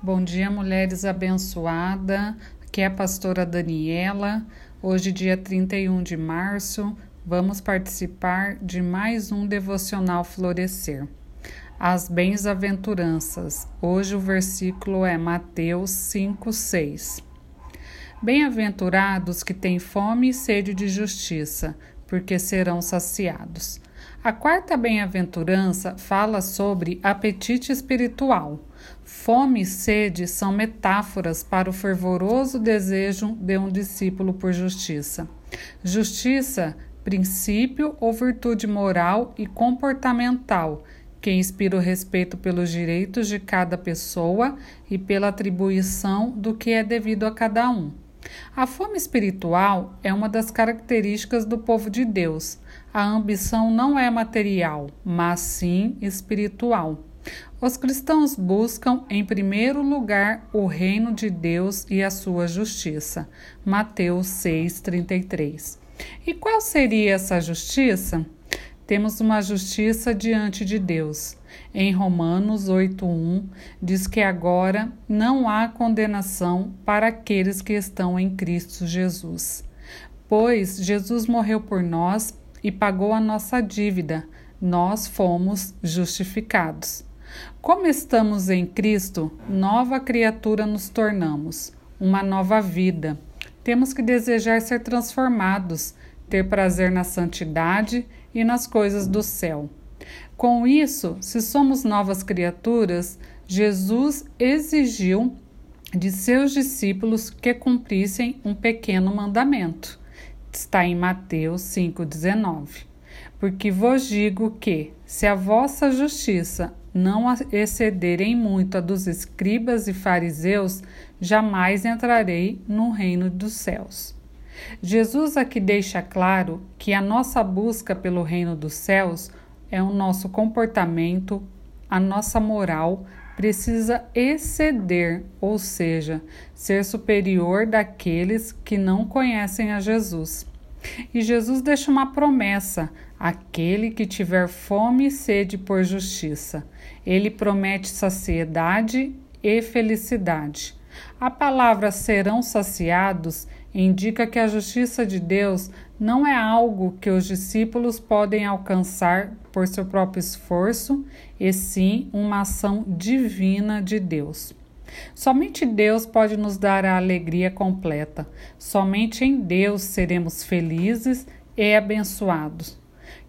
Bom dia, mulheres abençoada. Aqui é a pastora Daniela. Hoje, dia 31 de março, vamos participar de mais um devocional florescer. As bens-aventuranças. Hoje o versículo é Mateus 5, 6. Bem-aventurados que têm fome e sede de justiça, porque serão saciados. A quarta bem-aventurança fala sobre apetite espiritual. Fome e sede são metáforas para o fervoroso desejo de um discípulo por justiça. Justiça, princípio ou virtude moral e comportamental que inspira o respeito pelos direitos de cada pessoa e pela atribuição do que é devido a cada um. A fome espiritual é uma das características do povo de Deus. A ambição não é material, mas sim espiritual. Os cristãos buscam, em primeiro lugar, o reino de Deus e a sua justiça. Mateus 6,33. E qual seria essa justiça? Temos uma justiça diante de Deus. Em Romanos 8:1 diz que agora não há condenação para aqueles que estão em Cristo Jesus. Pois Jesus morreu por nós e pagou a nossa dívida. Nós fomos justificados. Como estamos em Cristo, nova criatura nos tornamos, uma nova vida. Temos que desejar ser transformados, ter prazer na santidade e nas coisas do céu. Com isso, se somos novas criaturas, Jesus exigiu de seus discípulos que cumprissem um pequeno mandamento. Está em Mateus 5,19. Porque vos digo que, se a vossa justiça não excederem muito a dos escribas e fariseus, jamais entrarei no reino dos céus. Jesus aqui deixa claro que a nossa busca pelo reino dos céus é o nosso comportamento, a nossa moral precisa exceder, ou seja, ser superior daqueles que não conhecem a Jesus. E Jesus deixa uma promessa: aquele que tiver fome e sede por justiça. Ele promete saciedade e felicidade. A palavra serão saciados indica que a justiça de Deus não é algo que os discípulos podem alcançar por seu próprio esforço, e sim uma ação divina de Deus. Somente Deus pode nos dar a alegria completa. Somente em Deus seremos felizes e abençoados.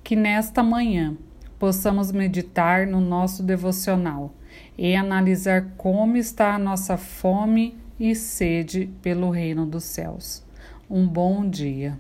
Que nesta manhã possamos meditar no nosso devocional e analisar como está a nossa fome e sede pelo reino dos céus. Um bom dia.